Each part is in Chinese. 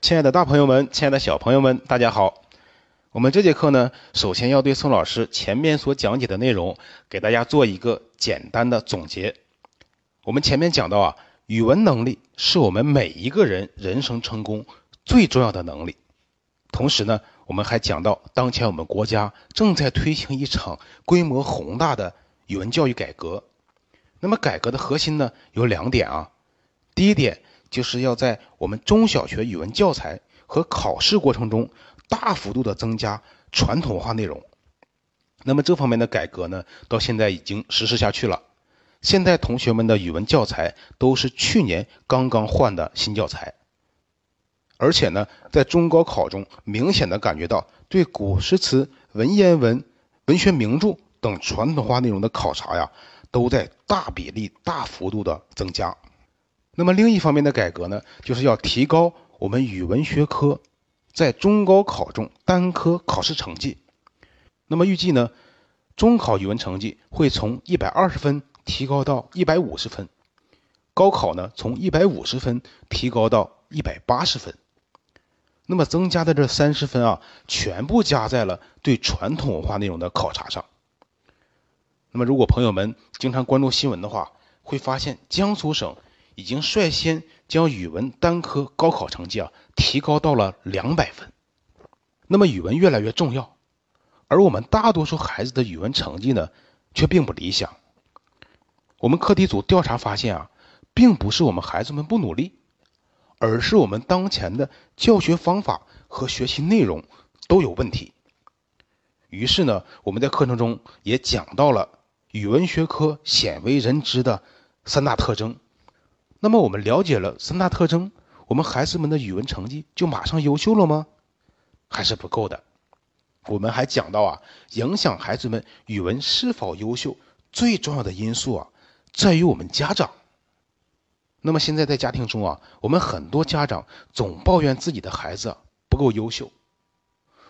亲爱的大朋友们，亲爱的小朋友们，大家好。我们这节课呢，首先要对宋老师前面所讲解的内容，给大家做一个简单的总结。我们前面讲到啊，语文能力是我们每一个人人生成功最重要的能力。同时呢，我们还讲到，当前我们国家正在推行一场规模宏大的语文教育改革。那么，改革的核心呢，有两点啊。第一点就是要在我们中小学语文教材和考试过程中大幅度的增加传统文化内容。那么这方面的改革呢，到现在已经实施下去了。现在同学们的语文教材都是去年刚刚换的新教材，而且呢，在中高考中明显的感觉到对古诗词、文言文、文学名著等传统文化内容的考察呀，都在大比例、大幅度的增加。那么另一方面的改革呢，就是要提高我们语文学科在中高考中单科考试成绩。那么预计呢，中考语文成绩会从一百二十分提高到一百五十分，高考呢从一百五十分提高到一百八十分。那么增加的这三十分啊，全部加在了对传统文化内容的考察上。那么如果朋友们经常关注新闻的话，会发现江苏省。已经率先将语文单科高考成绩啊提高到了两百分，那么语文越来越重要，而我们大多数孩子的语文成绩呢却并不理想。我们课题组调查发现啊，并不是我们孩子们不努力，而是我们当前的教学方法和学习内容都有问题。于是呢，我们在课程中也讲到了语文学科鲜为人知的三大特征。那么我们了解了三大特征，我们孩子们的语文成绩就马上优秀了吗？还是不够的。我们还讲到啊，影响孩子们语文是否优秀最重要的因素啊，在于我们家长。那么现在在家庭中啊，我们很多家长总抱怨自己的孩子不够优秀。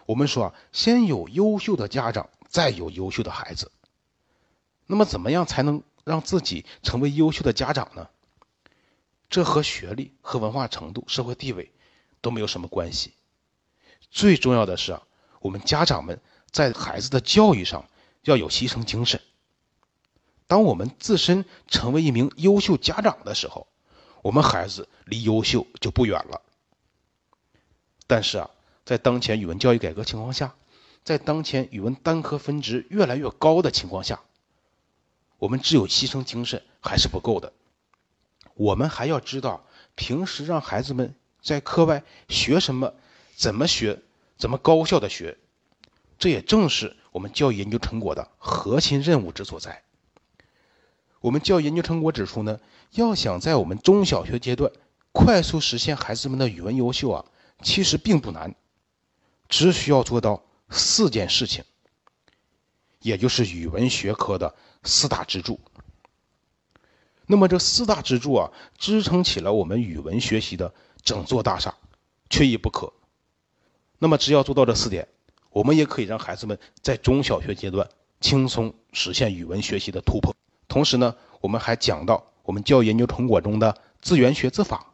我们说啊，先有优秀的家长，再有优秀的孩子。那么怎么样才能让自己成为优秀的家长呢？这和学历、和文化程度、社会地位都没有什么关系。最重要的是啊，我们家长们在孩子的教育上要有牺牲精神。当我们自身成为一名优秀家长的时候，我们孩子离优秀就不远了。但是啊，在当前语文教育改革情况下，在当前语文单科分值越来越高的情况下，我们只有牺牲精神还是不够的。我们还要知道，平时让孩子们在课外学什么，怎么学，怎么高效的学，这也正是我们教育研究成果的核心任务之所在。我们教育研究成果指出呢，要想在我们中小学阶段快速实现孩子们的语文优秀啊，其实并不难，只需要做到四件事情，也就是语文学科的四大支柱。那么这四大支柱啊，支撑起了我们语文学习的整座大厦，缺一不可。那么只要做到这四点，我们也可以让孩子们在中小学阶段轻松实现语文学习的突破。同时呢，我们还讲到我们教育研究成果中的字源学字法，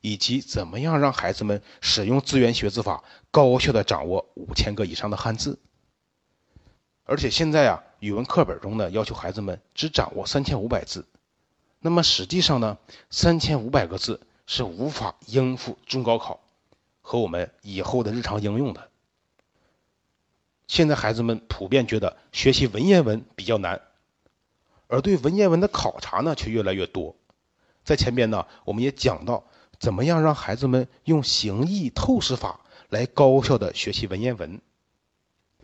以及怎么样让孩子们使用字源学字法，高效的掌握五千个以上的汉字。而且现在啊，语文课本中呢，要求孩子们只掌握三千五百字。那么实际上呢，三千五百个字是无法应付中高考和我们以后的日常应用的。现在孩子们普遍觉得学习文言文比较难，而对文言文的考察呢却越来越多。在前边呢，我们也讲到怎么样让孩子们用形意透视法来高效的学习文言文。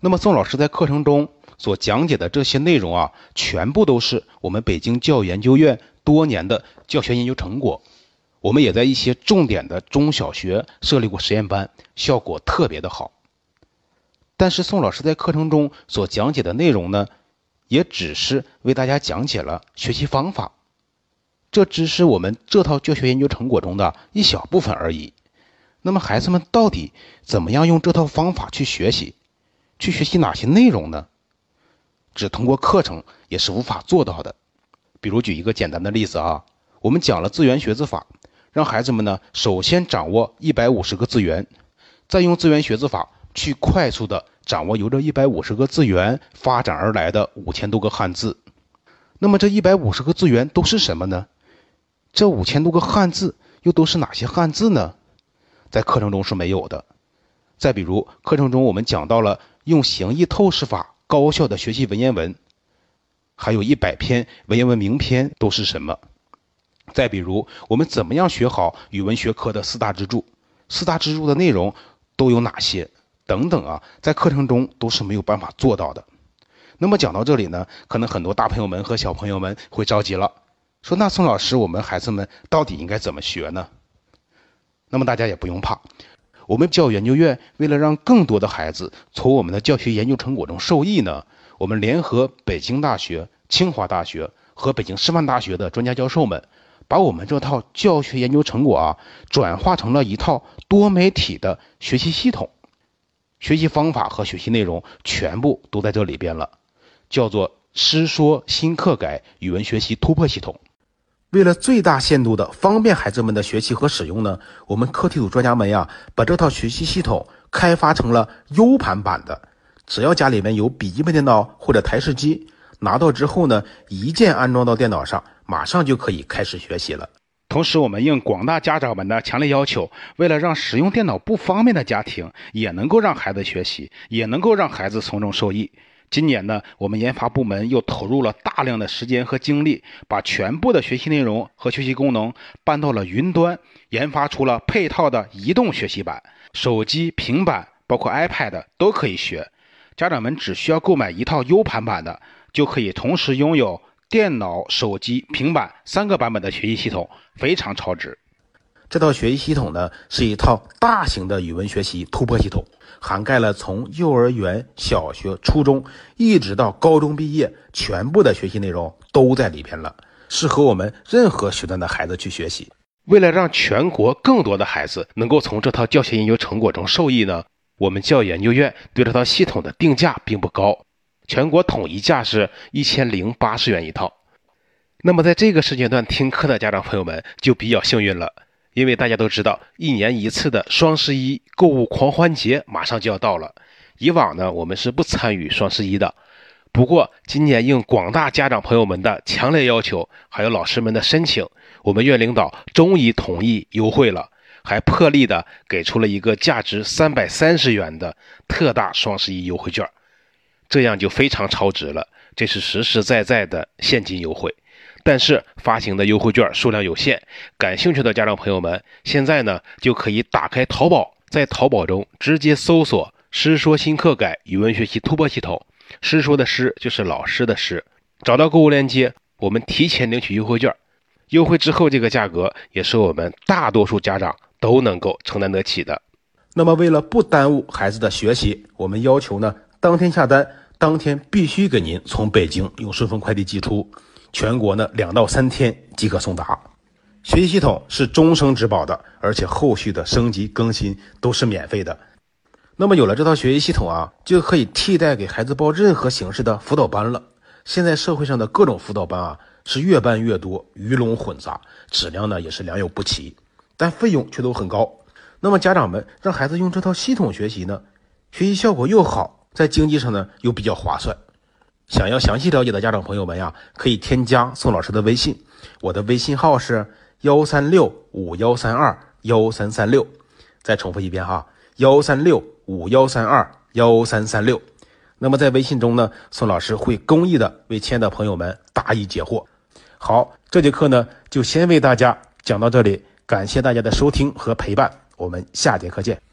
那么宋老师在课程中所讲解的这些内容啊，全部都是我们北京教育研究院。多年的教学研究成果，我们也在一些重点的中小学设立过实验班，效果特别的好。但是宋老师在课程中所讲解的内容呢，也只是为大家讲解了学习方法，这只是我们这套教学研究成果中的一小部分而已。那么孩子们到底怎么样用这套方法去学习，去学习哪些内容呢？只通过课程也是无法做到的。比如举一个简单的例子啊，我们讲了字源学字法，让孩子们呢首先掌握一百五十个字源，再用字源学字法去快速的掌握由这一百五十个字源发展而来的五千多个汉字。那么这一百五十个字源都是什么呢？这五千多个汉字又都是哪些汉字呢？在课程中是没有的。再比如，课程中我们讲到了用形意透视法高效的学习文言文，还有一百篇文言文名篇都是什么？再比如，我们怎么样学好语文学科的四大支柱？四大支柱的内容都有哪些？等等啊，在课程中都是没有办法做到的。那么讲到这里呢，可能很多大朋友们和小朋友们会着急了，说：“那宋老师，我们孩子们到底应该怎么学呢？”那么大家也不用怕，我们教育研究院为了让更多的孩子从我们的教学研究成果中受益呢，我们联合北京大学、清华大学和北京师范大学的专家教授们。把我们这套教学研究成果啊，转化成了一套多媒体的学习系统，学习方法和学习内容全部都在这里边了，叫做师说新课改语文学习突破系统。为了最大限度的方便孩子们的学习和使用呢，我们课题组专家们呀，把这套学习系统开发成了 U 盘版的，只要家里面有笔记本电脑或者台式机。拿到之后呢，一键安装到电脑上，马上就可以开始学习了。同时，我们应广大家长们的强烈要求，为了让使用电脑不方便的家庭也能够让孩子学习，也能够让孩子从中受益。今年呢，我们研发部门又投入了大量的时间和精力，把全部的学习内容和学习功能搬到了云端，研发出了配套的移动学习版，手机、平板，包括 iPad 都可以学。家长们只需要购买一套 U 盘版的。就可以同时拥有电脑、手机、平板三个版本的学习系统，非常超值。这套学习系统呢，是一套大型的语文学习突破系统，涵盖了从幼儿园、小学、初中一直到高中毕业，全部的学习内容都在里边了，适合我们任何学段的孩子去学习。为了让全国更多的孩子能够从这套教学研究成果中受益呢，我们教研究院对这套系统的定价并不高。全国统一价是一千零八十元一套，那么在这个时间段听课的家长朋友们就比较幸运了，因为大家都知道一年一次的双十一购物狂欢节马上就要到了。以往呢，我们是不参与双十一的，不过今年应广大家长朋友们的强烈要求，还有老师们的申请，我们院领导终于同意优惠了，还破例的给出了一个价值三百三十元的特大双十一优惠券。这样就非常超值了，这是实实在在的现金优惠。但是发行的优惠券数量有限，感兴趣的家长朋友们，现在呢就可以打开淘宝，在淘宝中直接搜索“师说新课改语文学习突破系统”，师说的师就是老师的师，找到购物链接，我们提前领取优惠券。优惠之后这个价格也是我们大多数家长都能够承担得起的。那么为了不耽误孩子的学习，我们要求呢当天下单。当天必须给您从北京用顺丰快递寄出，全国呢两到三天即可送达。学习系统是终生质保的，而且后续的升级更新都是免费的。那么有了这套学习系统啊，就可以替代给孩子报任何形式的辅导班了。现在社会上的各种辅导班啊是越办越多，鱼龙混杂，质量呢也是良莠不齐，但费用却都很高。那么家长们让孩子用这套系统学习呢，学习效果又好。在经济上呢又比较划算，想要详细了解的家长朋友们呀，可以添加宋老师的微信，我的微信号是幺三六五幺三二幺三三六，再重复一遍哈，幺三六五幺三二幺三三六。那么在微信中呢，宋老师会公益的为亲爱的朋友们答疑解惑。好，这节课呢就先为大家讲到这里，感谢大家的收听和陪伴，我们下节课见。